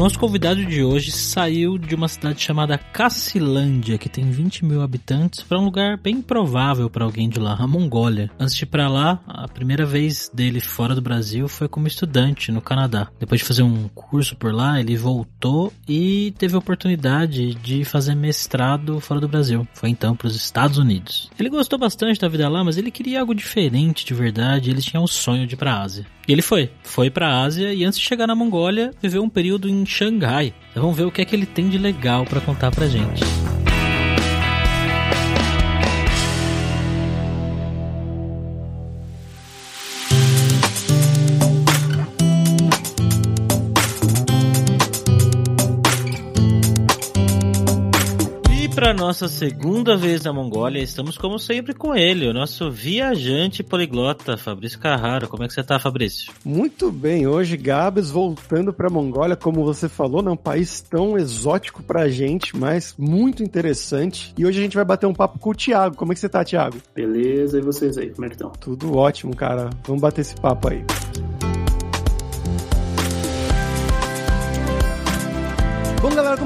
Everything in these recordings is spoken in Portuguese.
Nosso convidado de hoje saiu de uma cidade chamada Cacilândia, que tem 20 mil habitantes, para um lugar bem provável para alguém de lá, a Mongólia. Antes de ir para lá, a primeira vez dele fora do Brasil foi como estudante no Canadá. Depois de fazer um curso por lá, ele voltou e teve a oportunidade de fazer mestrado fora do Brasil. Foi então para os Estados Unidos. Ele gostou bastante da vida lá, mas ele queria algo diferente de verdade. Ele tinha um sonho de ir para a Ásia. E ele foi, foi para a Ásia e antes de chegar na Mongólia, viveu um período em Xangai. Então vamos ver o que é que ele tem de legal para contar pra gente. Para nossa segunda vez na Mongólia, estamos como sempre com ele, o nosso viajante poliglota, Fabrício Carraro. Como é que você tá, Fabrício? Muito bem, hoje Gabs voltando para a Mongólia, como você falou, não é um país tão exótico pra gente, mas muito interessante. E hoje a gente vai bater um papo com o Thiago. Como é que você tá, Thiago? Beleza, e vocês aí, como é que estão? Tudo ótimo, cara. Vamos bater esse papo aí. Bom,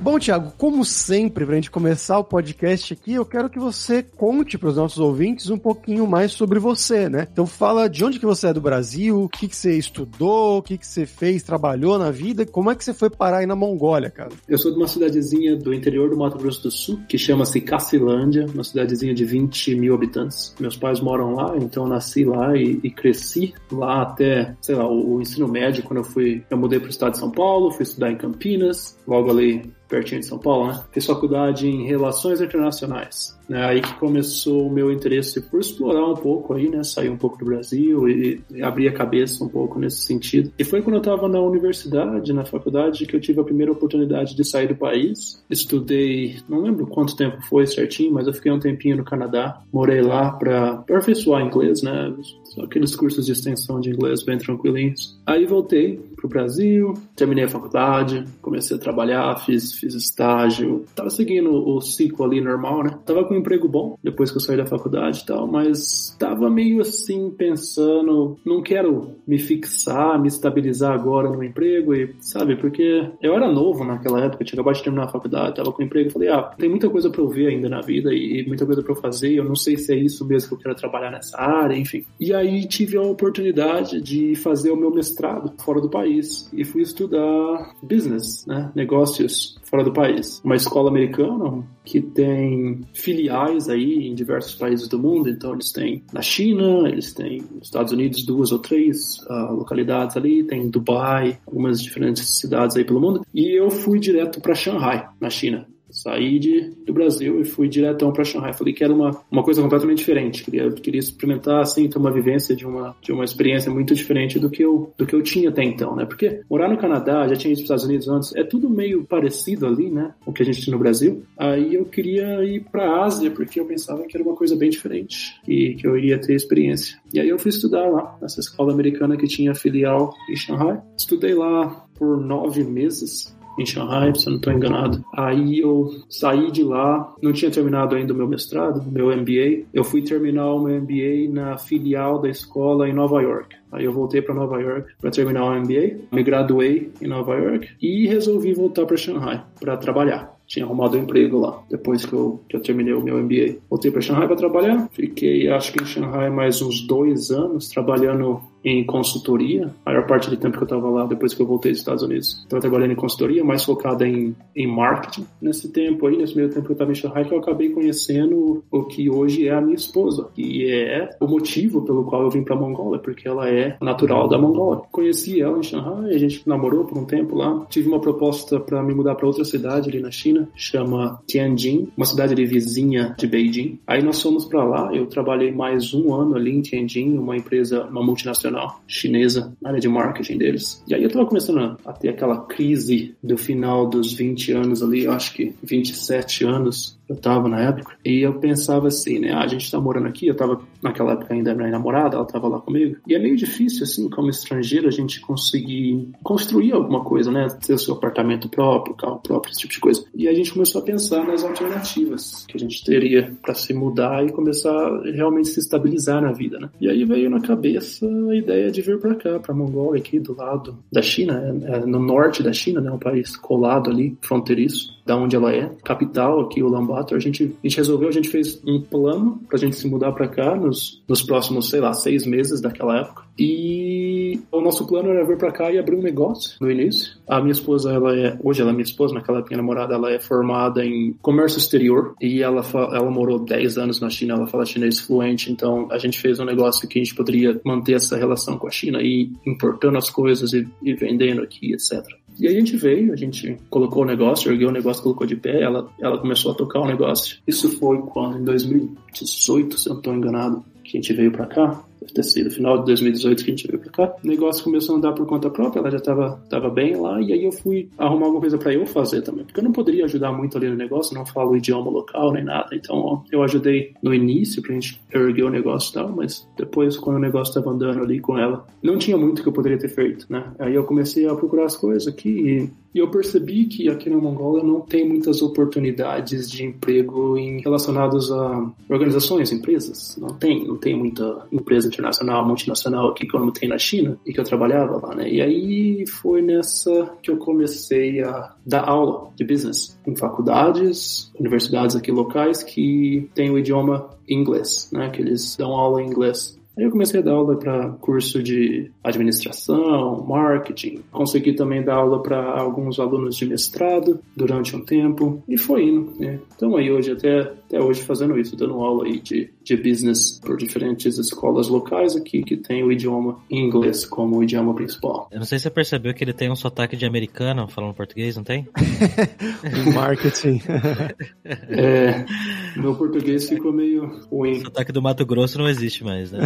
Bom, Thiago, como sempre, para a gente começar o podcast aqui, eu quero que você conte para os nossos ouvintes um pouquinho mais sobre você, né? Então fala de onde que você é do Brasil, o que que você estudou, o que que você fez, trabalhou na vida, como é que você foi parar aí na Mongólia, cara? Eu sou de uma cidadezinha do interior do Mato Grosso do Sul, que chama-se Cacilândia, uma cidadezinha de 20 mil habitantes. Meus pais moram lá, então eu nasci lá e, e cresci lá até, sei lá, o, o ensino médio, quando eu fui, eu mudei para o estado de São Paulo, fui estudar em Campinas, logo ali pertinho de São Paulo, né? Fiz faculdade em Relações Internacionais. Né? Aí que começou o meu interesse por explorar um pouco aí, né? Sair um pouco do Brasil e, e abrir a cabeça um pouco nesse sentido. E foi quando eu estava na universidade, na faculdade, que eu tive a primeira oportunidade de sair do país. Estudei, não lembro quanto tempo foi certinho, mas eu fiquei um tempinho no Canadá. Morei lá para aperfeiçoar inglês, né? Aqueles cursos de extensão de inglês bem tranquilinhos. Aí voltei pro Brasil, terminei a faculdade, comecei a trabalhar, fiz, fiz estágio, tava seguindo o ciclo ali normal, né? Tava com um emprego bom depois que eu saí da faculdade e tal, mas tava meio assim pensando, não quero me fixar, me estabilizar agora no emprego e, sabe, porque eu era novo naquela época, tinha acabado de terminar a faculdade, tava com emprego, falei, ah, tem muita coisa para eu ver ainda na vida e muita coisa para eu fazer, eu não sei se é isso mesmo que eu quero trabalhar nessa área, enfim. E aí tive a oportunidade de fazer o meu mestrado fora do país e fui estudar business, né, negócios fora do país. Uma escola americana que tem filiais aí em diversos países do mundo, então eles têm na China, eles têm nos Estados Unidos duas ou três uh, localidades ali, tem Dubai, algumas diferentes cidades aí pelo mundo, e eu fui direto para Shanghai, na China. Saí de, do Brasil e fui diretão para Shanghai. Falei que era uma, uma coisa completamente diferente. Queria, queria experimentar, assim, ter uma vivência de uma, de uma experiência muito diferente do que, eu, do que eu tinha até então, né? Porque morar no Canadá, já tinha ido para os Estados Unidos antes, é tudo meio parecido ali, né? O que a gente tinha no Brasil. Aí eu queria ir para a Ásia, porque eu pensava que era uma coisa bem diferente e que eu iria ter experiência. E aí eu fui estudar lá, nessa escola americana que tinha filial em Shanghai. Estudei lá por nove meses em Shanghai, se eu não estou enganado. Aí eu saí de lá, não tinha terminado ainda o meu mestrado, meu MBA. Eu fui terminar o meu MBA na filial da escola em Nova York. Aí eu voltei para Nova York para terminar o MBA, me graduei em Nova York e resolvi voltar para Shanghai para trabalhar tinha arrumado um emprego lá, depois que eu, que eu terminei o meu MBA. Voltei para Shanghai para trabalhar, fiquei acho que em Shanghai mais uns dois anos, trabalhando em consultoria. A maior parte do tempo que eu estava lá, depois que eu voltei dos Estados Unidos, estava trabalhando em consultoria, mais focada em, em marketing. Nesse tempo aí, nesse meio tempo que eu estava em Shanghai, que eu acabei conhecendo o que hoje é a minha esposa, que é o motivo pelo qual eu vim para Mongólia, porque ela é natural da Mongólia. Conheci ela em Shanghai, a gente namorou por um tempo lá. Tive uma proposta para me mudar para outra cidade ali na China, chama Tianjin, uma cidade ali vizinha de Beijing. Aí nós fomos para lá, eu trabalhei mais um ano ali em Tianjin, uma empresa, uma multinacional chinesa, na área de marketing deles. E aí eu tava começando a ter aquela crise do final dos 20 anos ali, eu acho que 27 anos, eu tava na época, e eu pensava assim, né, ah, a gente tá morando aqui, eu tava naquela época ainda minha namorada, ela tava lá comigo, e é meio difícil, assim, como estrangeiro, a gente conseguir construir alguma coisa, né, ter o seu apartamento próprio, carro próprio, esse tipo de coisa. E a gente começou a pensar nas alternativas que a gente teria para se mudar e começar realmente se estabilizar na vida, né. E aí veio na cabeça a ideia de vir para cá, para Mongólia, aqui do lado da China, é, é no norte da China, né, um país colado ali, fronteiriço, da onde ela é, capital aqui, Ulaanbaatar. A gente, a gente resolveu, a gente fez um plano pra gente se mudar para cá nos, nos próximos, sei lá, seis meses daquela época. E o nosso plano era vir para cá e abrir um negócio no início. A minha esposa, ela é, hoje ela é minha esposa, naquela época minha namorada, ela é formada em comércio exterior e ela, ela morou 10 anos na China, ela fala chinês fluente, então a gente fez um negócio que a gente poderia manter essa relação com a China e importando as coisas e, e vendendo aqui, etc. E a gente veio, a gente colocou o negócio, ergueu o negócio, colocou de pé, ela, ela começou a tocar o negócio. Isso foi quando, em 2018, se eu não estou enganado, que a gente veio para cá deve ter sido final de 2018 que a gente veio pra cá. O negócio começou a andar por conta própria, ela já tava, tava bem lá, e aí eu fui arrumar alguma coisa para eu fazer também, porque eu não poderia ajudar muito ali no negócio, não falo o idioma local nem nada, então ó, eu ajudei no início pra gente erguer o negócio e tal, mas depois quando o negócio tava andando ali com ela, não tinha muito que eu poderia ter feito, né? Aí eu comecei a procurar as coisas aqui e, eu percebi que aqui na Mongólia não tem muitas oportunidades de emprego em, relacionados a organizações, empresas, não tem, não tem muita empresa internacional, multinacional aqui como tem na China e que eu trabalhava lá, né? E aí foi nessa que eu comecei a dar aula de business em faculdades, universidades aqui locais que tem o idioma inglês, né? Que eles dão aula em inglês. Aí eu comecei a dar aula para curso de administração, marketing. Consegui também dar aula para alguns alunos de mestrado durante um tempo e foi indo. Né? Então aí hoje até, até hoje fazendo isso, dando aula aí de, de business por diferentes escolas locais aqui que tem o idioma inglês como idioma principal. Eu não sei se você percebeu que ele tem um sotaque de americano falando português, não tem? Marketing. é, meu português ficou meio ruim. O sotaque do Mato Grosso não existe mais, né?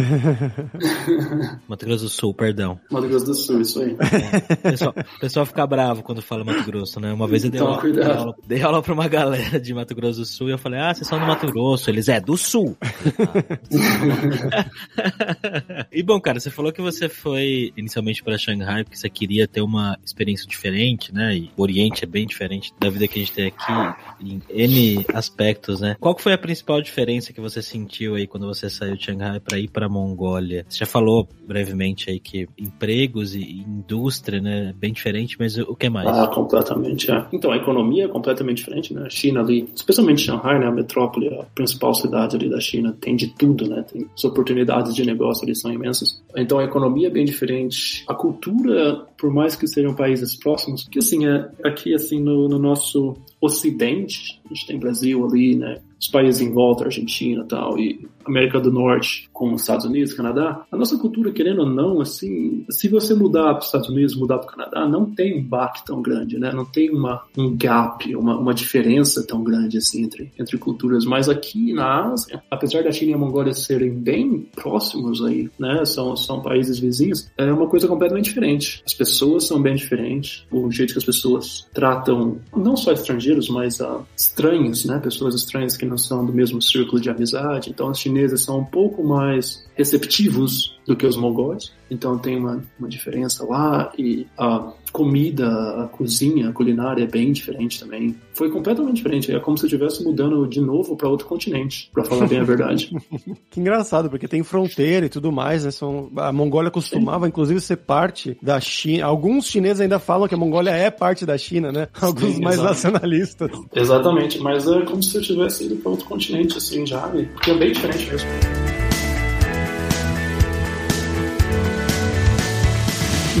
Mato Grosso do Sul, perdão. Mato Grosso do Sul, isso aí. É. O pessoal, o pessoal fica bravo quando fala Mato Grosso, né? Uma vez eu dei, Então, aula, dei, aula, dei aula pra uma galera de Mato Grosso do Sul e eu falei, ah, vocês são do Mato Grosso. Eles, é, do Sul. e bom, cara, você falou que você foi inicialmente para Xangai porque você queria ter uma experiência diferente, né? E o Oriente é bem diferente da vida que a gente tem aqui em N aspectos, né? Qual foi a principal diferença que você sentiu aí quando você saiu de Xangai para ir para Mongólia? Você já falou brevemente aí que empregos e indústria, né, é bem diferente, mas o que mais? Ah, completamente, é. Então, a economia é completamente diferente, né? A China ali, especialmente Shanghai, né? A metrópole, a principal cidade ali da China, tem de tudo, né? Tem as oportunidades de negócio ali são imensas. Então, a economia é bem diferente. A cultura, por mais que sejam países próximos, que assim, é, aqui assim, no, no nosso ocidente, a gente tem Brasil ali, né? Os países em volta, Argentina tal, e América do Norte, como os Estados Unidos, Canadá, a nossa cultura, querendo ou não, assim, se você mudar para os Estados Unidos, mudar para o Canadá, não tem um baque tão grande, né? Não tem uma, um gap, uma, uma diferença tão grande assim entre, entre culturas. Mas aqui na Ásia, apesar da China e a Mongólia serem bem próximos aí, né? São, são países vizinhos, é uma coisa completamente diferente. As pessoas são bem diferentes, o jeito que as pessoas tratam não só estrangeiros, mas uh, estranhos, né? Pessoas estranhas que não são do mesmo círculo de amizade. Então, os chineses são um pouco mais receptivos do que os mongóis. Então, tem uma, uma diferença lá. E a comida, a cozinha, a culinária é bem diferente também. Foi completamente diferente. É como se eu estivesse mudando de novo para outro continente, para falar bem a verdade. Que engraçado, porque tem fronteira e tudo mais, né? São, a Mongólia costumava, inclusive, ser parte da China. Alguns chineses ainda falam que a Mongólia é parte da China, né? Alguns mais exato. nacionalistas. Exatamente, mas é como se eu tivesse ido para outro continente, assim, já. Porque é bem diferente mesmo.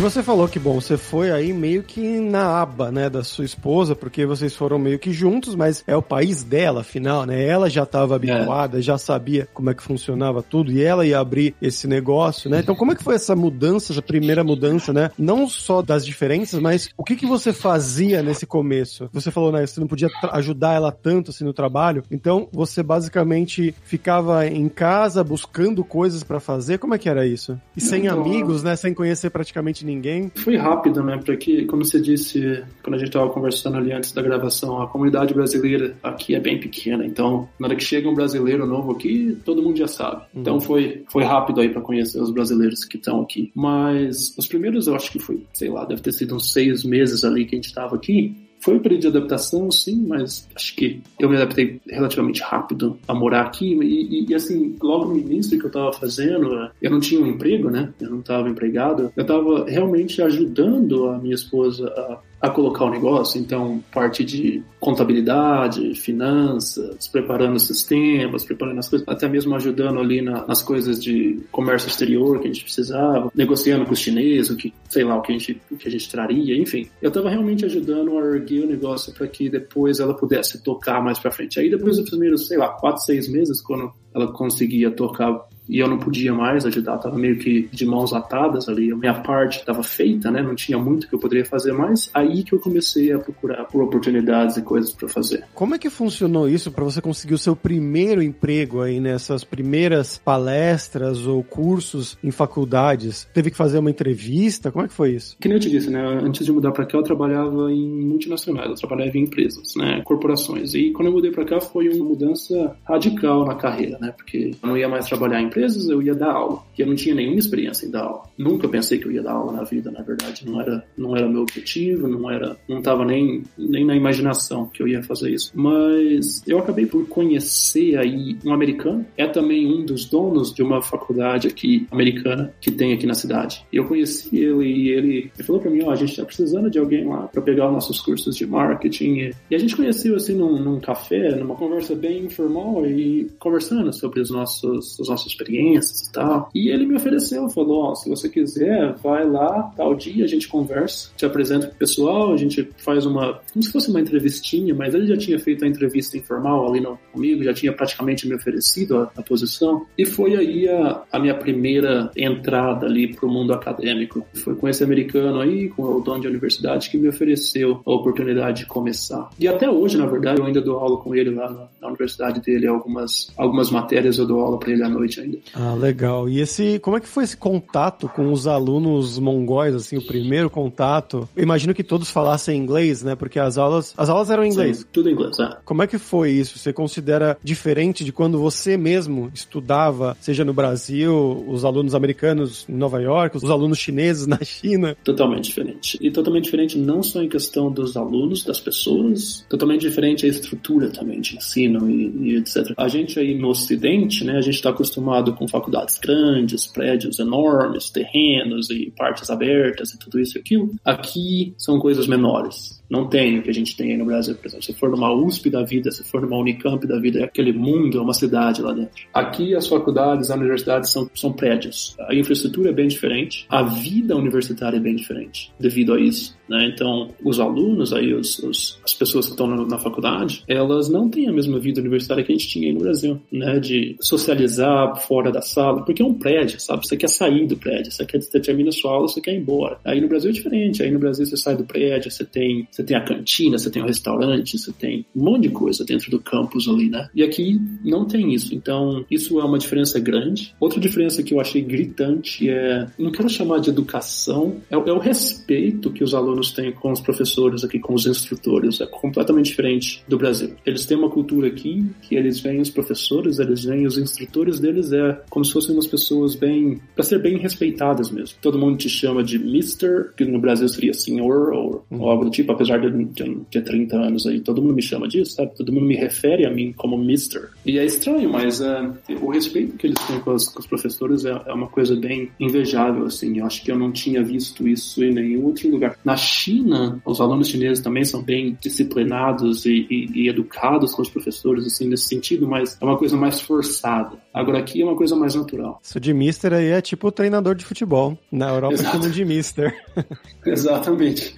Você falou que, bom, você foi aí meio que na aba, né, da sua esposa, porque vocês foram meio que juntos, mas é o país dela, afinal, né? Ela já estava habituada, é. já sabia como é que funcionava tudo e ela ia abrir esse negócio, né? Então, como é que foi essa mudança, essa primeira mudança, né? Não só das diferenças, mas o que que você fazia nesse começo? Você falou, né, você não podia ajudar ela tanto assim no trabalho, então você basicamente ficava em casa buscando coisas para fazer. Como é que era isso? E sem então, amigos, né, sem conhecer praticamente ninguém? Foi rápido, né? Porque, como você disse, quando a gente estava conversando ali antes da gravação, a comunidade brasileira aqui é bem pequena. Então, na hora que chega um brasileiro novo aqui, todo mundo já sabe. Uhum. Então, foi, foi rápido aí para conhecer os brasileiros que estão aqui. Mas os primeiros, eu acho que foi, sei lá, deve ter sido uns seis meses ali que a gente estava aqui. Foi um período de adaptação, sim, mas acho que eu me adaptei relativamente rápido a morar aqui. E, e, e assim, logo no início que eu estava fazendo, eu não tinha um emprego, né? Eu não estava empregado. Eu estava realmente ajudando a minha esposa a a colocar o negócio, então parte de contabilidade, finanças, preparando sistemas, preparando as coisas, até mesmo ajudando ali na, nas coisas de comércio exterior que a gente precisava, negociando com os chineses, o que, sei lá, o que a gente, o que a gente traria, enfim. Eu estava realmente ajudando a erguer o negócio para que depois ela pudesse tocar mais para frente. Aí depois dos primeiros, sei lá, quatro, seis meses, quando ela conseguia tocar e eu não podia mais ajudar, estava meio que de mãos atadas ali, a minha parte estava feita, né? Não tinha muito que eu poderia fazer mais. Aí que eu comecei a procurar por oportunidades e coisas para fazer. Como é que funcionou isso para você conseguir o seu primeiro emprego aí nessas primeiras palestras ou cursos em faculdades? Teve que fazer uma entrevista? Como é que foi isso? Que nem eu te disse, né? Antes de mudar para cá, eu trabalhava em multinacionais, eu trabalhava em empresas, né? Corporações. E quando eu mudei para cá, foi uma mudança radical na carreira, né? Porque eu não ia mais trabalhar em empresas, eu ia dar aula. E eu não tinha nenhuma experiência em dar aula. Nunca pensei que eu ia dar aula na vida, na verdade. Não era, não era meu objetivo, não era, não estava nem, nem na imaginação que eu ia fazer isso. Mas eu acabei por conhecer aí um americano. É também um dos donos de uma faculdade aqui americana que tem aqui na cidade. Eu conheci ele e ele, ele falou para mim, ó, oh, a gente está precisando de alguém lá para pegar os nossos cursos de marketing. E a gente conheceu assim num, num café, numa conversa bem informal e conversando sobre os nossos, os nossos experiências e tal. E ele me ofereceu, falou, oh, se você quiser, vai lá, tal dia, a gente conversa, te apresenta pro pessoal, a gente faz uma, como se fosse uma entrevistinha, mas ele já tinha feito a entrevista informal ali no, comigo, já tinha praticamente me oferecido a, a posição. E foi aí a, a, minha primeira entrada ali pro mundo acadêmico. Foi com esse americano aí, com o dono de universidade, que me ofereceu a oportunidade de começar. E até hoje, na verdade, eu ainda dou aula com ele lá na, na universidade dele, algumas, algumas matérias eu dou aula para ele à noite ainda. Ah, legal. E esse, como é que foi esse contato com os alunos mongóis, assim, o primeiro contato? Eu imagino que todos falassem inglês, né? Porque as aulas, as aulas eram em inglês. Sim, tudo em inglês, é. Como é que foi isso? Você considera diferente de quando você mesmo estudava, seja no Brasil, os alunos americanos em Nova York, os alunos chineses na China? Totalmente diferente. E totalmente diferente não só em questão dos alunos, das pessoas, totalmente diferente a estrutura também de ensino e, e etc. A gente aí no Ocidente, né, a gente está acostumado com faculdades grandes, prédios enormes, terrenos e partes abertas e tudo isso e aquilo. Aqui são coisas menores. Não tem o que a gente tem aí no Brasil, por exemplo. Se for numa USP da vida, se for numa Unicamp da vida, é aquele mundo, é uma cidade lá dentro. Aqui as faculdades, as universidades são, são prédios. A infraestrutura é bem diferente, a vida universitária é bem diferente devido a isso. Né? Então, os alunos, aí, os, os, as pessoas que estão na, na, faculdade, elas não têm a mesma vida universitária que a gente tinha aí no Brasil, né? De socializar fora da sala, porque é um prédio, sabe? Você quer sair do prédio, você quer você termina sua aula, você quer ir embora. Aí no Brasil é diferente, aí no Brasil você sai do prédio, você tem, você tem a cantina, você tem o restaurante, você tem um monte de coisa dentro do campus ali, né? E aqui não tem isso, então isso é uma diferença grande. Outra diferença que eu achei gritante é, não quero chamar de educação, é, é o respeito que os alunos têm com os professores aqui, com os instrutores, é completamente diferente do Brasil. Eles têm uma cultura aqui que eles veem os professores, eles veem os instrutores deles é como se fossem umas pessoas bem, para ser bem respeitadas mesmo. Todo mundo te chama de Mister, que no Brasil seria senhor ou, uhum. ou algo do tipo. Apesar de eu ter 30 anos aí, todo mundo me chama disso, sabe? Todo mundo me refere a mim como Mister. E é estranho, mas uh, o respeito que eles têm com, as, com os professores é, é, uma coisa bem invejável, assim. Eu acho que eu não tinha visto isso em nenhum outro lugar. Na China, os alunos chineses também são bem disciplinados e, e, e educados com os professores, assim, nesse sentido, mas é uma coisa mais forçada. Agora aqui é uma coisa mais natural. Isso de Mister aí é tipo o treinador de futebol. Na Europa Exato. chamam de Mister. Exatamente.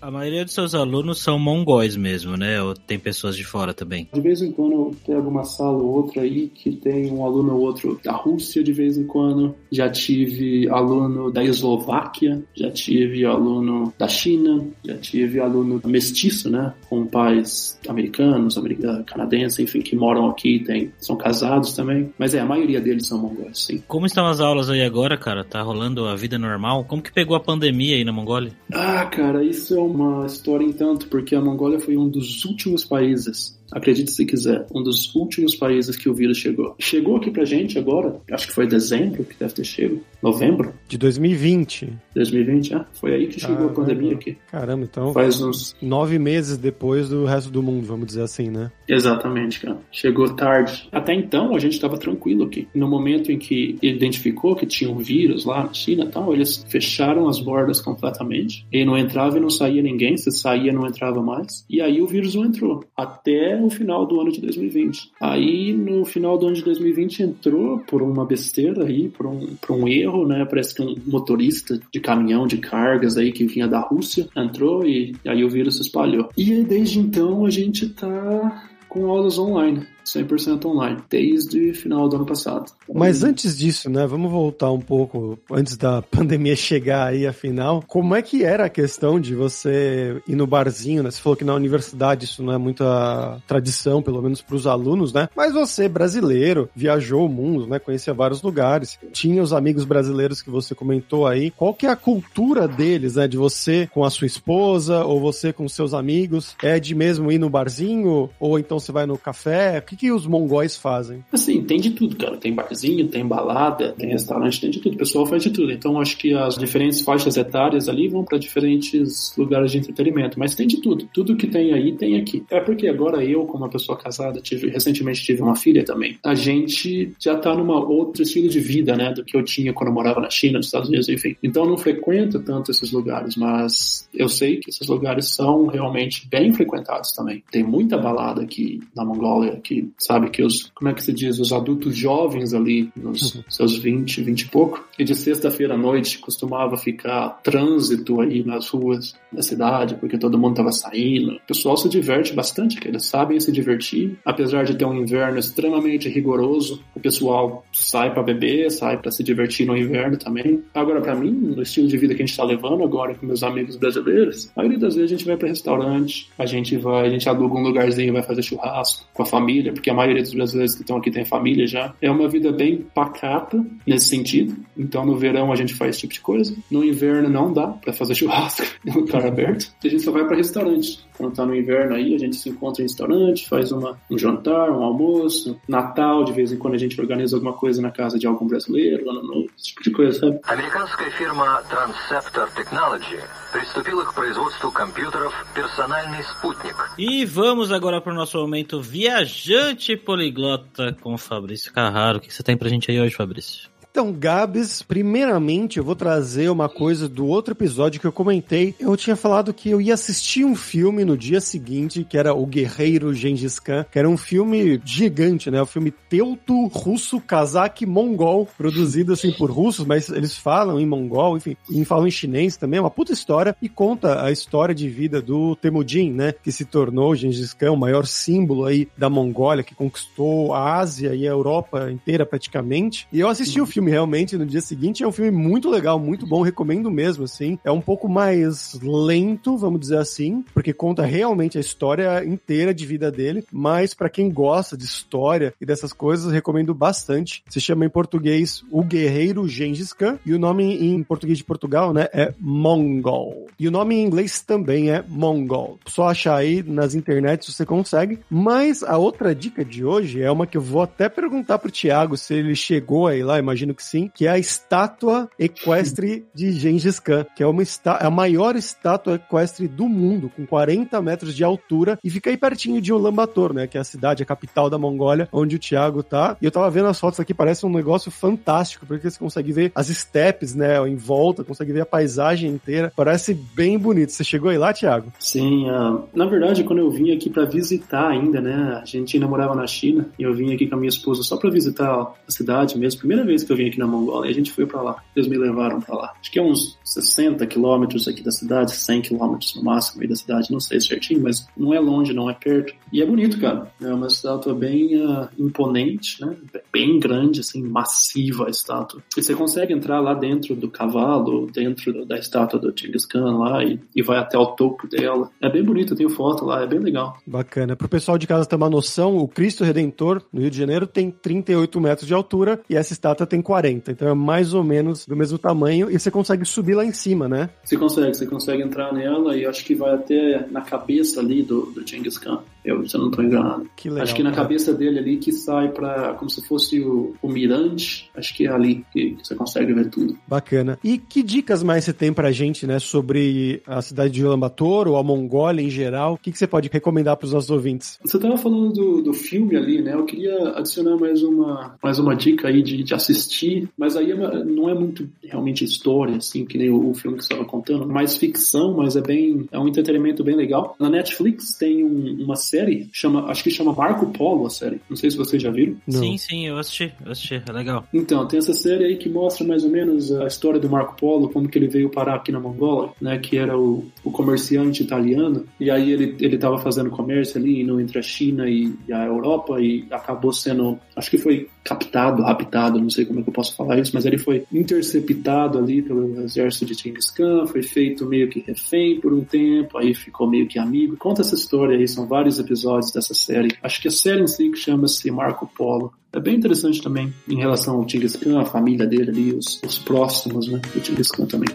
A maioria dos seus alunos são mongóis mesmo, né? Ou tem pessoas de fora também? De vez em quando eu pego uma sala ou outra aí que tem um aluno ou outro da Rússia de vez em quando. Já tive aluno da Eslováquia, já tive aluno da China, já tive aluno mestiço, né? Com pais americanos, americanos canadenses, enfim, que moram aqui, tem, são casados também. Mas é, a maioria deles são mongóis, sim. Como estão as aulas aí agora, cara? Tá rolando a vida normal? Como que pegou a pandemia aí na Mongólia? Ah, cara, isso é uma história em tanto, porque a Mongólia foi um dos últimos países acredite se quiser, um dos últimos países que o vírus chegou. Chegou aqui pra gente agora, acho que foi dezembro que deve ter chegado, novembro. De 2020. 2020, ah, foi aí que chegou ah, a pandemia aqui. Caramba, então faz uns nove meses depois do resto do mundo, vamos dizer assim, né? Exatamente, cara. Chegou tarde. Até então a gente estava tranquilo aqui. No momento em que identificou que tinha um vírus lá na China, tal, eles fecharam as bordas completamente. E não entrava e não saía ninguém. Se saía, não entrava mais. E aí o vírus não entrou. Até no final do ano de 2020. Aí, no final do ano de 2020, entrou por uma besteira aí, por um, por um erro, né? Parece que um motorista de caminhão de cargas aí que vinha da Rússia entrou e aí o vírus se espalhou. E desde então a gente tá com aulas online. 100% online, desde final do ano passado. Mas antes disso, né, vamos voltar um pouco, antes da pandemia chegar aí, afinal, como é que era a questão de você ir no barzinho, né? Você falou que na universidade isso não é muita tradição, pelo menos para os alunos, né? Mas você, brasileiro, viajou o mundo, né? Conhecia vários lugares, tinha os amigos brasileiros que você comentou aí. Qual que é a cultura deles, né? De você com a sua esposa ou você com seus amigos? É de mesmo ir no barzinho ou então você vai no café? Que, que os mongóis fazem? Assim, tem de tudo, cara. Tem barzinho, tem balada, tem restaurante, tem de tudo. O pessoal faz de tudo. Então, acho que as diferentes faixas etárias ali vão para diferentes lugares de entretenimento. Mas tem de tudo. Tudo que tem aí, tem aqui. É porque agora eu, como uma pessoa casada, tive, recentemente tive uma filha também. A gente já tá numa outro estilo de vida, né? Do que eu tinha quando eu morava na China, nos Estados Unidos, enfim. Então, não frequento tanto esses lugares, mas eu sei que esses lugares são realmente bem frequentados também. Tem muita balada aqui na Mongólia que sabe, que os, como é que se diz, os adultos jovens ali, nos uhum. seus 20, 20 e pouco, e de sexta-feira à noite costumava ficar trânsito aí nas ruas da cidade, porque todo mundo tava saindo. O pessoal se diverte bastante, que eles sabem se divertir, apesar de ter um inverno extremamente rigoroso, o pessoal sai para beber, sai para se divertir no inverno também. Agora, para mim, no estilo de vida que a gente tá levando agora com meus amigos brasileiros, a maioria das vezes a gente vai para restaurante, a gente vai, a gente aluga um lugarzinho, vai fazer churrasco com a família, família, porque a maioria dos brasileiros que estão aqui tem família já. É uma vida bem pacata nesse sentido. Então no verão a gente faz esse tipo de coisa. No inverno não dá para fazer churrasco no lugar aberto. A gente só vai para restaurante. Quando tá no inverno aí, a gente se encontra em restaurante, faz uma, um jantar, um almoço. Natal, de vez em quando a gente organiza alguma coisa na casa de algum brasileiro, ano novo, esse tipo de coisa, sabe? Americanska firma Transceptor Technology приступила к производству компьютеров «Персональный спутник». E vamos agora para o nosso momento viajante poliglota com o Fabrício Carraro. O que você tem pra gente aí hoje, Fabrício? Então, Gabs, primeiramente eu vou trazer uma coisa do outro episódio que eu comentei. Eu tinha falado que eu ia assistir um filme no dia seguinte, que era O Guerreiro Gengis Khan, que era um filme gigante, né? O um filme teuto russo, cazaque, mongol, produzido assim por russos, mas eles falam em mongol, enfim, e falam em chinês também. Uma puta história e conta a história de vida do Temujin, né? Que se tornou Gengis Khan, o maior símbolo aí da Mongólia, que conquistou a Ásia e a Europa inteira praticamente. E eu assisti o filme filme realmente no dia seguinte. É um filme muito legal, muito bom, recomendo mesmo, assim. É um pouco mais lento, vamos dizer assim, porque conta realmente a história inteira de vida dele, mas para quem gosta de história e dessas coisas, recomendo bastante. Se chama em português O Guerreiro Gengis Khan e o nome em português de Portugal, né, é Mongol. E o nome em inglês também é Mongol. Só achar aí nas internets você consegue. Mas a outra dica de hoje é uma que eu vou até perguntar pro Thiago se ele chegou aí lá, imagino imagino que sim, que é a estátua equestre de Gengis Khan, que é uma está a maior estátua equestre do mundo, com 40 metros de altura, e fica aí pertinho de Ulaanbaatar, né, que é a cidade, a capital da Mongólia, onde o Thiago tá. E eu tava vendo as fotos aqui, parece um negócio fantástico, porque você consegue ver as steppes, né, em volta, consegue ver a paisagem inteira. Parece bem bonito. Você chegou aí lá, Thiago? Sim, uh, na verdade, quando eu vim aqui para visitar ainda, né, a gente ainda morava na China, e eu vim aqui com a minha esposa só para visitar a cidade mesmo, primeira vez que eu vim aqui na Mongólia, e a gente foi para lá. Eles me levaram para lá. Acho que é uns 60 quilômetros aqui da cidade, 100 quilômetros no máximo aí da cidade, não sei certinho, mas não é longe, não é perto. E é bonito, cara. É uma estátua bem uh, imponente, né? Bem grande, assim, massiva a estátua. E você consegue entrar lá dentro do cavalo, dentro da estátua do Genghis Khan lá e, e vai até o topo dela. É bem bonito, eu tenho foto lá, é bem legal. Bacana. Pro pessoal de casa ter uma noção, o Cristo Redentor, no Rio de Janeiro, tem 38 metros de altura e essa estátua tem 40. Então é mais ou menos do mesmo tamanho e você consegue subir lá em cima, né? Você consegue, você consegue entrar nela e acho que vai até na cabeça ali do, do Genghis Khan. Eu, se eu não estou enganado. Que legal, acho que na cara. cabeça dele ali que sai para como se fosse o, o mirante. Acho que é ali que, que você consegue ver tudo. Bacana. E que dicas mais você tem pra gente, né, sobre a cidade de Ulaanbaatar ou a Mongólia em geral? O que, que você pode recomendar pros nossos ouvintes? Você estava falando do, do filme ali, né? Eu queria adicionar mais uma, mais uma dica aí de, de assistir, mas aí é não é muito realmente história, assim, que nem o, o filme que você estava contando, mais ficção, mas é bem, é um entretenimento bem legal. Na Netflix tem um- uma série, chama, acho que chama Marco Polo a série. Não sei se vocês já viram. Não. Sim, sim, eu assisti, eu assisti, é legal. Então, tem essa série aí que mostra mais ou menos a história do Marco Polo, como que ele veio parar aqui na Mongólia, né, que era o, o comerciante italiano, e aí ele, ele tava fazendo comércio ali, indo entre a China e, e a Europa, e acabou sendo, acho que foi captado, raptado, não sei como é que eu posso falar isso, mas ele foi interceptado ali pelo exército de Genghis Khan, foi feito meio que refém por um tempo, aí ficou meio que amigo. Conta essa história aí, são vários episódios dessa série. Acho que a série em si que chama-se Marco Polo. É bem interessante também em relação ao Genghis Khan, a família dele ali, os, os próximos, né, do Khan também.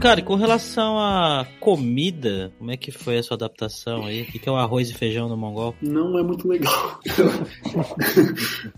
Cara, e com relação à comida, como é que foi a sua adaptação aí? O que que é o arroz e feijão no mongol? não é muito legal.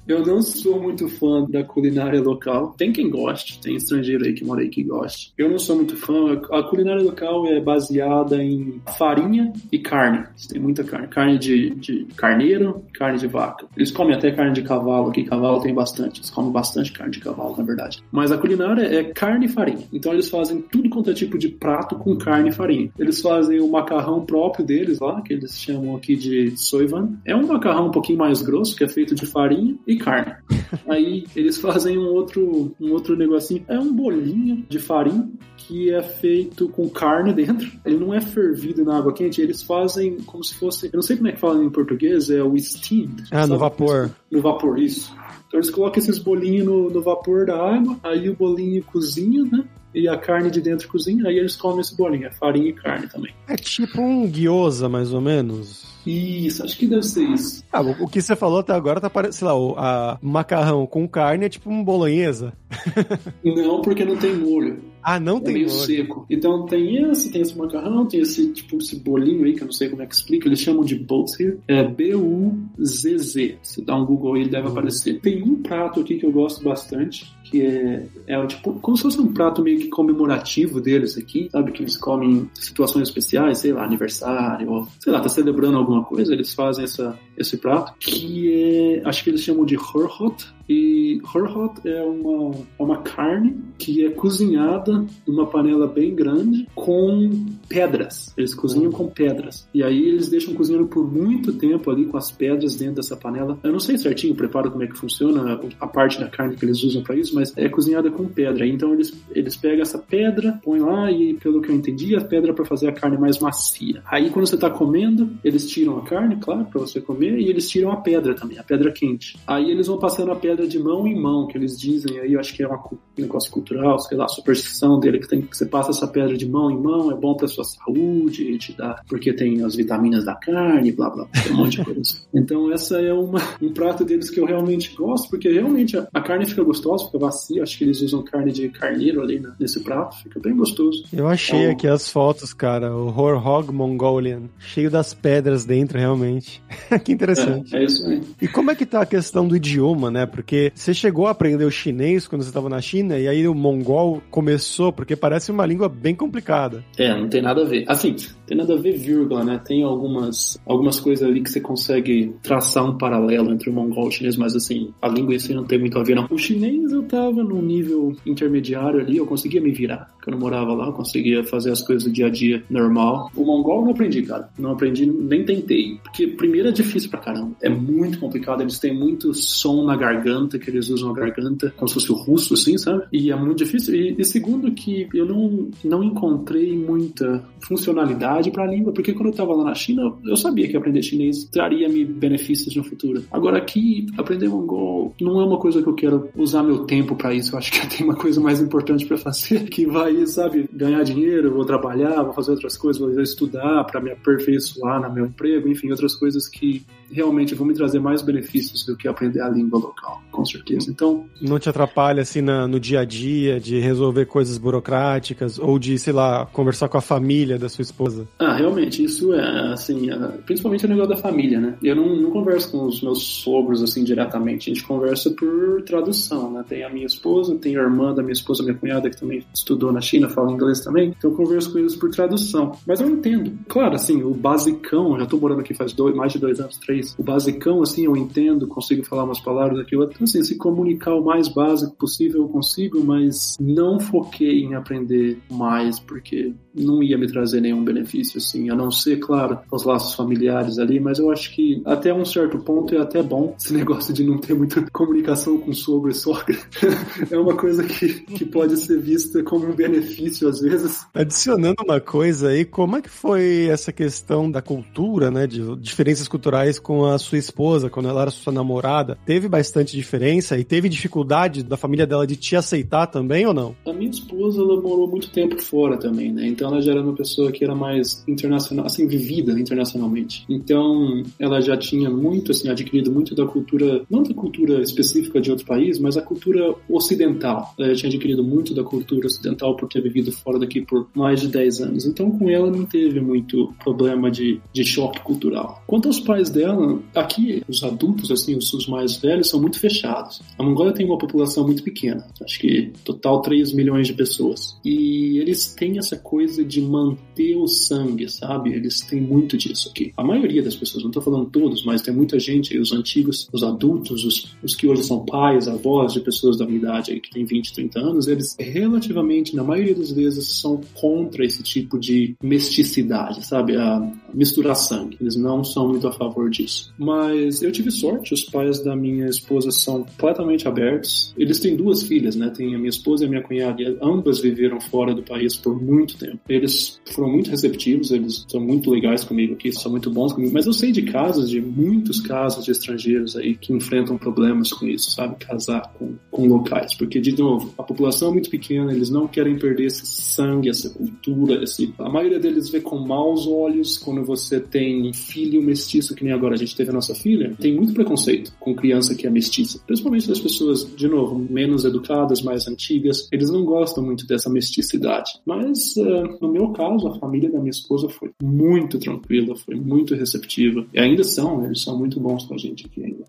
eu não sou muito fã da culinária local. Tem quem goste, tem estrangeiro aí que mora aí que goste. Eu não sou muito fã. A culinária local é baseada em farinha e carne. Tem muita carne. Carne de, de carneiro, carne de vaca. Eles comem até carne de cavalo aqui. Cavalo tem bastante. Eles comem bastante carne de cavalo, na verdade. Mas a culinária é carne e farinha. Então eles fazem tudo quanto é tipo de prato com carne e farinha. Eles fazem o macarrão próprio deles lá, que eles chamam aqui de soivan. É um macarrão um pouquinho mais grosso, que é feito de farinha e carne. Aí eles fazem um outro, um outro negocinho. É um bolinho de farinha que é feito com carne dentro. Ele não é fervido na água quente, eles fazem como se fosse. Eu não sei como é que fala em português, é o steamed. Ah, no vapor. No vapor, isso. Então eles colocam esses bolinhos no, no vapor da água, aí o bolinho cozinha, né? E a carne de dentro cozinha, aí eles comem esse bolinho. É farinha e carne também. É tipo um gyoza, mais ou menos. Isso, acho que deve ser isso. Ah, o, que você falou até agora tá parecendo, sei lá, o a macarrão com carne é tipo um bolonhesa. Não, porque não tem molho. Ah, não É tem meio molho. seco. Então tem esse, tem esse macarrão, tem esse tipo esse bolinho aí, que eu não sei como é que explica, eles chamam de Buzz É B-U-Z-Z. Se dá um Google aí, ele deve aparecer. Tem um prato aqui que eu gosto bastante, que é, é tipo, como se fosse um prato meio que comemorativo deles aqui, sabe? Que eles comem em situações especiais, sei lá, aniversário, ou sei lá, tá celebrando alguma coisa, eles fazem essa, esse prato, que é, acho que eles chamam de horhot, e horhot é uma, é uma carne que é cozinhada numa panela bem grande com pedras. Eles cozinham com pedras. E aí eles deixam cozinhando por muito tempo ali com as pedras dentro dessa panela. Eu não sei certinho o preparo como é que funciona a parte da carne que eles usam para isso, mas é cozinhada com pedra. Então eles, eles pegam essa pedra, põem lá e pelo que eu entendi, a pedra para fazer a carne mais macia. Aí quando você tá comendo, eles tiram a carne, claro, para você comer, e eles tiram a pedra também, a pedra quente. Aí eles vão passando a pedra pedra de mão em mão, que eles dizem aí, eu acho que é um negócio cultural, sei lá, superstição dele, que tem que você passa essa pedra de mão em mão, é bom pra sua saúde, te dá, porque tem as vitaminas da carne, blá blá, tem um monte de coisa. Então essa é uma, um prato deles que eu realmente gosto, porque realmente a, a carne fica gostosa, fica macia, acho que eles usam carne de carneiro ali né, nesse prato, fica bem gostoso. Eu achei então, aqui as fotos, cara, o Horhog Mongolian, cheio das pedras dentro, realmente. que interessante. É, é isso aí. E como é que tá a questão do idioma, né? Porque você chegou a aprender o chinês quando você estava na China, e aí o mongol começou, porque parece uma língua bem complicada. É, não tem nada a ver. Assim, tem nada a ver vírgula, né? Tem algumas, algumas coisas ali que você consegue traçar um paralelo entre o mongol e o chinês, mas assim, a língua em si não tem muito a ver, não. O chinês eu tava num nível intermediário ali, eu conseguia me virar. Quando eu morava lá, eu conseguia fazer as coisas do dia a dia normal. O mongol eu não aprendi, cara. Não aprendi, nem tentei. Porque primeiro é difícil pra caramba. É muito complicado, eles têm muito som na garganta, que eles usam a garganta como se fosse o russo, assim, sabe? E é muito difícil. E, e segundo que eu não, não encontrei muita funcionalidade para a língua, porque quando eu estava lá na China, eu sabia que aprender chinês traria-me benefícios no futuro. Agora aqui, aprender mongol não é uma coisa que eu quero usar meu tempo para isso. Eu acho que tem uma coisa mais importante para fazer, que vai, sabe, ganhar dinheiro, vou trabalhar, vou fazer outras coisas, vou estudar para me aperfeiçoar no meu emprego, enfim, outras coisas que realmente vão me trazer mais benefícios do que aprender a língua local, com certeza. Então. Não te atrapalha assim na, no dia a dia de resolver coisas burocráticas ou de, sei lá, conversar com a família da sua esposa? Ah, realmente, isso é, assim, é, principalmente o negócio da família, né? Eu não, não converso com os meus sogros, assim, diretamente. A gente conversa por tradução, né? Tem a minha esposa, tem a irmã da minha esposa, minha cunhada, que também estudou na China, fala inglês também. Então eu converso com eles por tradução. Mas eu entendo. Claro, assim, o basicão, já tô morando aqui faz dois, mais de dois anos, três o basicão, assim, eu entendo, consigo falar umas palavras aqui, então, assim, se comunicar o mais básico possível eu consigo, mas não foquei em aprender mais, porque não ia me trazer nenhum benefício, assim, a não ser, claro, os laços familiares ali, mas eu acho que até um certo ponto é até bom esse negócio de não ter muita comunicação com sogro e sogra. é uma coisa que, que pode ser vista como um benefício às vezes. Adicionando uma coisa aí, como é que foi essa questão da cultura, né, de diferenças culturais com a sua esposa, quando ela era sua namorada? Teve bastante diferença e teve dificuldade da família dela de te aceitar também ou não? A minha esposa, ela morou muito tempo fora também, né, então ela já era uma pessoa que era mais internacional, assim, vivida internacionalmente. Então, ela já tinha muito, assim, adquirido muito da cultura, não da cultura específica de outro país, mas a cultura ocidental. Ela já tinha adquirido muito da cultura ocidental por ter vivido fora daqui por mais de 10 anos. Então, com ela não teve muito problema de, de choque cultural. Quanto aos pais dela, aqui, os adultos, assim, os, os mais velhos, são muito fechados. A Mongólia tem uma população muito pequena, acho que total 3 milhões de pessoas. E eles têm essa coisa coisa de manter o sangue, sabe? Eles têm muito disso aqui. A maioria das pessoas, não estou falando todos, mas tem muita gente, os antigos, os adultos, os, os que hoje são pais, avós de pessoas da minha idade aí, que tem 20, 30 anos, eles relativamente, na maioria das vezes, são contra esse tipo de mesticidade, sabe? A misturar sangue. Eles não são muito a favor disso. Mas eu tive sorte, os pais da minha esposa são completamente abertos. Eles têm duas filhas, né? Tem a minha esposa e a minha cunhada, e ambas viveram fora do país por muito tempo. Eles foram muito receptivos, eles são muito legais comigo aqui, são muito bons comigo, mas eu sei de casos, de muitos casos de estrangeiros aí que enfrentam problemas com isso, sabe? Casar com, com locais. Porque, de novo, a população é muito pequena, eles não querem perder esse sangue, essa cultura, esse... a maioria deles vê com maus olhos quando você tem um filho mestiço, que nem agora a gente teve a nossa filha, tem muito preconceito com criança que é mestiça. Principalmente das pessoas, de novo, menos educadas, mais antigas, eles não gostam muito dessa mesticidade. Mas, uh, no meu caso, a família da minha esposa foi muito tranquila, foi muito receptiva. E ainda são, eles são muito bons com a gente aqui ainda.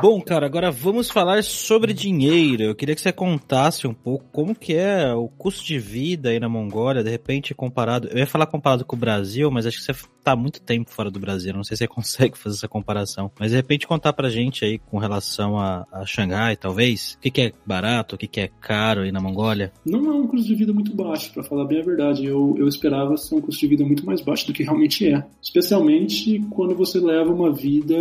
Bom, cara, agora vamos falar sobre dinheiro. Eu queria que você contasse um pouco como que é o custo de vida aí na Mongólia, de repente comparado. Eu ia falar comparado com o Brasil, mas acho que você tá muito tempo fora do Brasil. Não sei se você consegue fazer essa comparação. Mas de repente contar pra gente aí com relação a, a Xangai, talvez. O que, que é barato, o que, que é caro aí na Mongólia? Não é um custo de vida muito baixo, para falar bem a verdade. Eu, eu esperava ser um custo de vida muito mais baixo do que realmente é. Especialmente quando você leva uma vida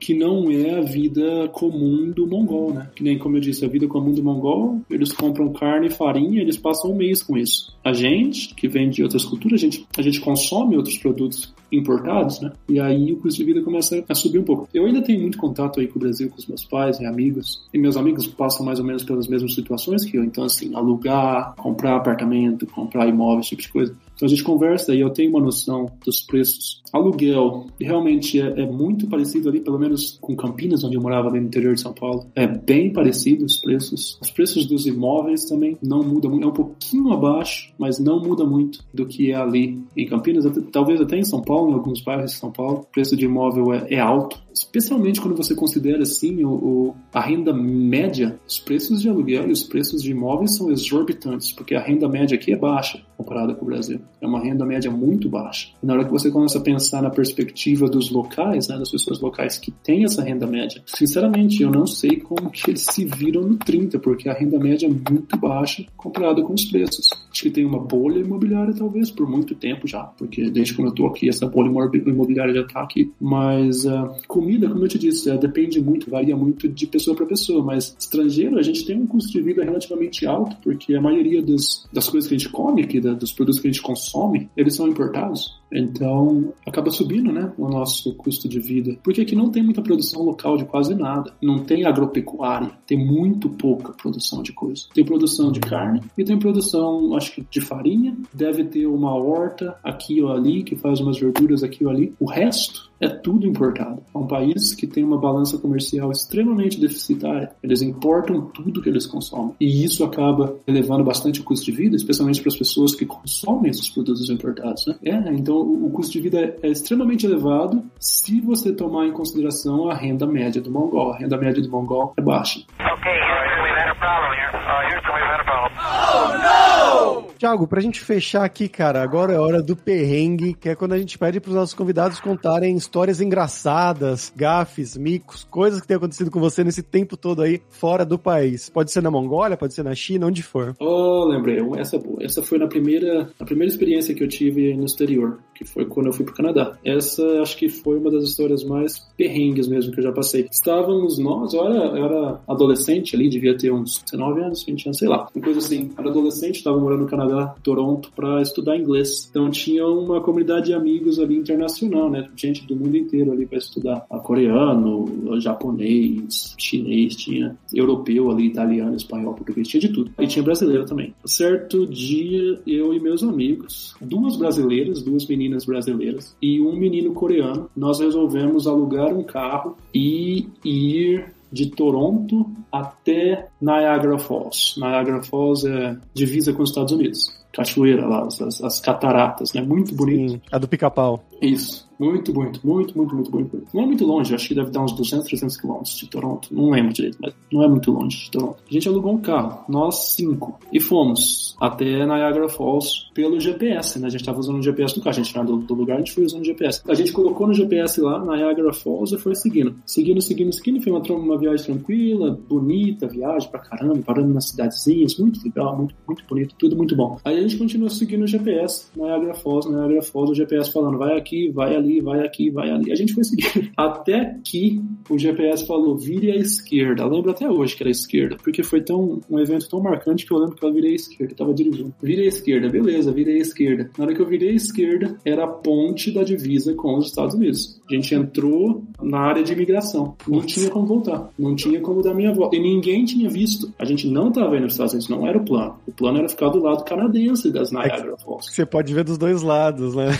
que não é a vida comum do mongol, né? Que nem como eu disse, a vida comum do mongol, eles compram carne e farinha, eles passam um mês com isso. A gente, que vem de outras culturas, a gente, a gente consome outros produtos importados, né? E aí o custo de vida começa a subir um pouco. Eu ainda tenho muito contato aí com o Brasil, com os meus pais e amigos, e meus amigos passam mais ou menos pelas mesmas situações que eu, então assim, alugar, comprar apartamento, comprar imóvel, esse tipo de coisa. Então a gente conversa e eu tenho uma noção dos preços. Aluguel realmente é, é, muito parecido ali, pelo menos com Campinas, onde eu morava ali no interior de São Paulo. É bem parecido os preços. Os preços dos imóveis também não mudam muito. É um pouquinho abaixo, mas não muda muito do que é ali em Campinas. Talvez até em São Paulo, em alguns bairros de São Paulo. O preço de imóvel é, é alto especialmente quando você considera assim o, o, a renda média, os preços de aluguel e os preços de imóveis são exorbitantes, porque a renda média aqui é baixa comparada com o Brasil. É uma renda média muito baixa. E na hora que você começa a pensar na perspectiva dos locais, né, das pessoas locais que têm essa renda média, sinceramente, eu não sei como que eles se viram no 30, porque a renda média é muito baixa comparada com os preços. Acho que tem uma bolha imobiliária talvez por muito tempo já, porque desde quando eu tô aqui essa bolha imobiliária já tá aqui, mas uh, comida, como eu te disse, é, depende muito, varia muito de pessoa para pessoa, mas estrangeiro a gente tem um custo de vida relativamente alto, porque a maioria dos, das coisas que a gente come aqui, da, dos produtos que a gente consome, eles são importados. Então, acaba subindo, né, o nosso custo de vida. Porque aqui não tem muita produção local de quase nada. Não tem agropecuária. Tem muito pouca produção de coisa. Tem produção de carne e tem produção, acho que de farinha. Deve ter uma horta aqui ou ali, que faz umas verduras aqui ou ali. O resto é tudo importado. É um país que tem uma balança comercial extremamente deficitária. Eles importam tudo que eles consomem. E isso acaba elevando bastante o custo de vida, especialmente para as pessoas que consomem esses produtos importados. Né? É, então o custo de vida é extremamente elevado se você tomar em consideração a renda média do mongol. A renda média do mongol é baixa. Okay, we've had a problem here. Uh, Houston, we've had a problem. Oh, no! Tiago, pra gente fechar aqui, cara, agora é hora do perrengue, que é quando a gente pede pros nossos convidados contarem histórias engraçadas, gafes, micos, coisas que têm acontecido com você nesse tempo todo aí fora do país. Pode ser na Mongólia, pode ser na China, onde for. Oh, lembrei, essa. Essa foi na primeira, a primeira experiência que eu tive no exterior, que foi quando eu fui pro Canadá. Essa acho que foi uma das histórias mais perrengues mesmo que eu já passei. Estávamos nós, eu era, eu era adolescente ali, devia ter uns 19 anos, 20 anos, sei lá, uma coisa assim. Era adolescente, estava morando no Canadá Canadá, Toronto, para estudar inglês. Então tinha uma comunidade de amigos ali internacional, né? Gente do mundo inteiro ali para estudar. A coreano, japonês, chinês, tinha europeu ali, italiano, espanhol, português, tinha de tudo. E tinha brasileiro também. Certo dia, eu e meus amigos, duas brasileiras, duas meninas brasileiras e um menino coreano, nós resolvemos alugar um carro e ir de Toronto até Niagara Falls. Niagara Falls é divisa com os Estados Unidos. Cachoeira lá, as, as cataratas, né? Muito bonito. Sim, a do pica-pau. Isso. Muito, muito, muito, muito, muito, muito, Não é muito longe, acho que deve dar uns 200, 300 quilômetros de Toronto. Não lembro direito, mas não é muito longe de Toronto. A gente alugou um carro, nós cinco, e fomos até Niagara Falls pelo GPS, né? A gente estava usando o GPS do carro, a gente não do, do lugar, a gente foi usando o GPS. A gente colocou no GPS lá, Niagara Falls, e foi seguindo. Seguindo, seguindo, seguindo, foi uma, uma viagem tranquila, bonita, viagem pra caramba, parando nas cidadezinhas, muito legal, muito, muito bonito, tudo muito bom. Aí a gente continuou seguindo o GPS, Niagara Falls, Niagara Falls, o GPS falando, vai aqui, vai ali, ali, vai aqui, vai ali. A gente foi seguir. Até que o GPS falou, vire à esquerda. Eu lembro até hoje que era a esquerda, porque foi tão, um evento tão marcante que eu lembro que eu virei à esquerda, eu tava dirigindo. Virei à esquerda, beleza, virei à esquerda. Na hora que eu virei à esquerda, era a ponte da divisa com os Estados Unidos. A gente entrou na área de imigração. Não tinha como voltar. Não tinha como dar minha volta. E ninguém tinha visto. A gente não estava indo nos Estados Unidos, não era o plano. O plano era ficar do lado canadense das é Niagara Falls. Você pode ver dos dois lados, né?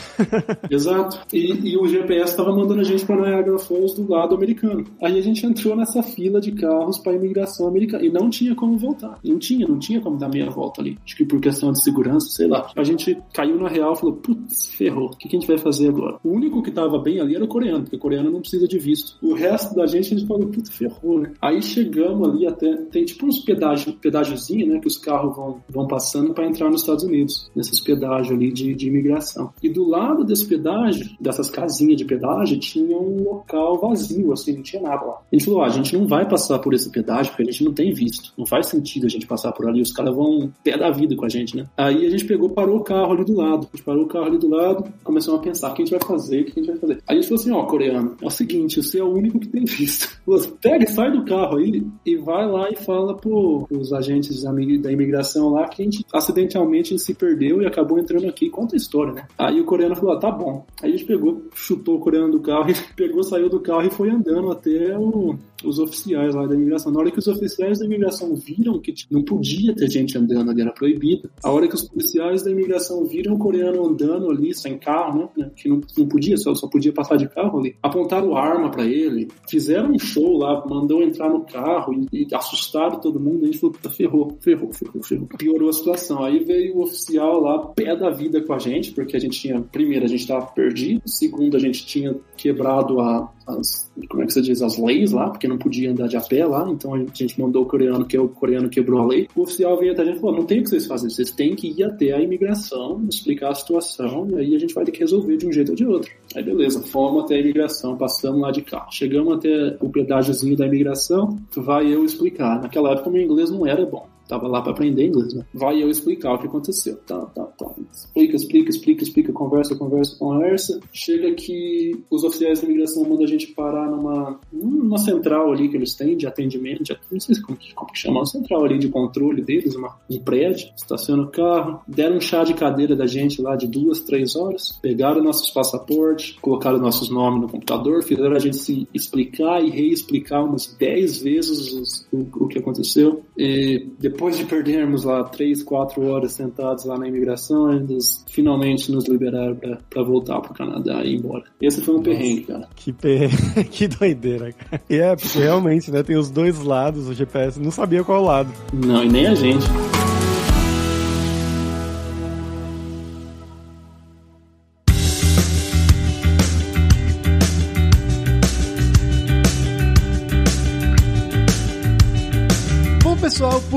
Exato. E, e o GPS estava mandando a gente para Niagara Falls do lado americano. Aí a gente entrou nessa fila de carros para imigração americana. E não tinha como voltar. Não tinha, não tinha como dar meia volta ali. Acho que por questão de segurança, sei lá. A gente caiu na real e falou: putz, ferrou. O que, que a gente vai fazer agora? O único que estava bem ali era o coreano, porque o coreano não precisa de visto. O resto da gente, a gente falou, puta, ferrou, né? Aí chegamos ali até, tem tipo uns pedágios, pedágiozinho, né, que os carros vão, vão passando para entrar nos Estados Unidos, nesses pedágios ali de, de imigração. E do lado desse pedágio, dessas casinhas de pedágio, tinha um local vazio, assim, não tinha nada lá. Gente falou, ah, a gente não vai passar por esse pedágio porque a gente não tem visto. Não faz sentido a gente passar por ali, os caras vão pé da vida com a gente, né? Aí a gente pegou, parou o carro ali do lado. A gente parou o carro ali do lado, começamos a pensar, o que a gente vai fazer, o que a gente vai fazer. Aí a gente falou assim, ó, coreano, é o seguinte, você é o único que tem visto. Você pega e sai do carro aí e vai lá e fala pro, pros agentes da imigração lá que a gente acidentalmente se perdeu e acabou entrando aqui. Conta a história, né? Aí o coreano falou: ah, tá bom. Aí a gente pegou, chutou o coreano do carro, pegou, saiu do carro e foi andando até o, os oficiais lá da imigração. Na hora que os oficiais da imigração viram que tipo, não podia ter gente andando ali, era proibido. A hora que os policiais da imigração viram o coreano andando ali, sem carro, né? Que não, não podia, só, só podia passar de carro ali. Apontaram arma para ele, fizeram um show lá, mandou entrar no carro e, e assustaram todo mundo. A gente falou, puta, ferrou, ferrou, ferrou, ferrou. Piorou a situação. Aí veio o oficial lá, pé da vida com a gente, porque a gente tinha, primeiro, a gente tava perdido, segundo, a gente tinha quebrado a, as, como é que você diz, as leis lá, porque não podia andar de a pé lá, então a gente mandou o coreano, que é o coreano quebrou a lei. O oficial veio até a gente e falou, não tem o que vocês fazem, vocês têm que ir até a imigração, explicar a situação, e aí a gente vai ter que resolver de um jeito ou de outro. Aí beleza, fomos até a imigração, passamos lá de carro. Chegamos até o pedágiozinho da imigração, vai eu explicar. Naquela época meu inglês não era bom tava lá para aprender inglês, né? Vai eu explicar o que aconteceu. Tá, tá, tá. Explica, explica, explica, explica, conversa, conversa, conversa. Chega que os oficiais da imigração mandam a gente parar numa, numa central ali que eles têm de atendimento, de, não sei como, como que chama, uma central ali de controle deles, uma, um prédio, estaciona o carro, deram um chá de cadeira da gente lá de duas, três horas, pegaram nossos passaportes, colocaram nossos nomes no computador, fizeram a gente se explicar e reexplicar umas dez vezes os, o, o que aconteceu. E depois de perdermos lá três, quatro horas sentados lá na imigração, eles finalmente nos liberaram para voltar pro Canadá e ir embora. Esse foi um Nossa, perrengue, cara. Que perrengue, que doideira, cara. E é, porque realmente, né, tem os dois lados, o GPS não sabia qual lado. Não, e nem a gente.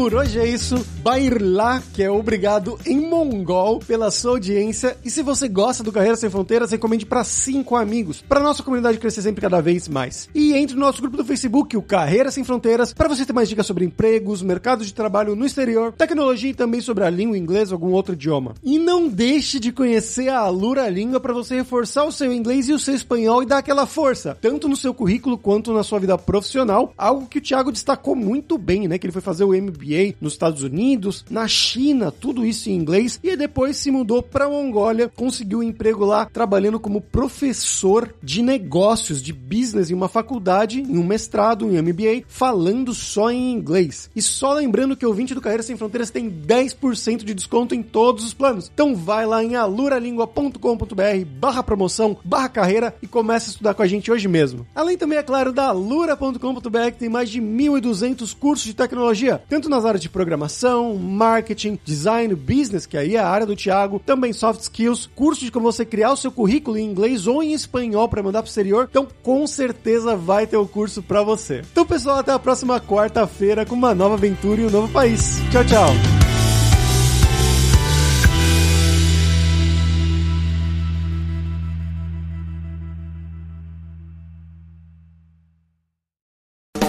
Por hoje é isso. Bairla, que é obrigado em mongol pela sua audiência. E se você gosta do Carreira Sem Fronteiras, recomende para cinco amigos, para nossa comunidade crescer sempre cada vez mais. E entre no nosso grupo do Facebook, o Carreira Sem Fronteiras, para você ter mais dicas sobre empregos, mercado de trabalho no exterior, tecnologia e também sobre a língua inglesa ou algum outro idioma. E não deixe de conhecer a Alura Língua para você reforçar o seu inglês e o seu espanhol e dar aquela força, tanto no seu currículo quanto na sua vida profissional, algo que o Thiago destacou muito bem, né, que ele foi fazer o MBA nos Estados Unidos, na China, tudo isso em inglês, e depois se mudou para Mongólia, conseguiu um emprego lá trabalhando como professor de negócios, de business em uma faculdade, em um mestrado, em MBA, falando só em inglês. E só lembrando que o 20 do Carreira Sem Fronteiras tem 10% de desconto em todos os planos. Então vai lá em aluralingua.com.br barra promoção, barra carreira e comece a estudar com a gente hoje mesmo. Além também, é claro, da alura.com.br que tem mais de 1.200 cursos de tecnologia, tanto nas áreas de programação, marketing, design, business, que aí é a área do Thiago, também soft skills, curso de como você criar o seu currículo em inglês ou em espanhol para mandar pro exterior. Então, com certeza vai ter o curso para você. Então, pessoal, até a próxima quarta-feira com uma nova aventura em um novo país. Tchau, tchau.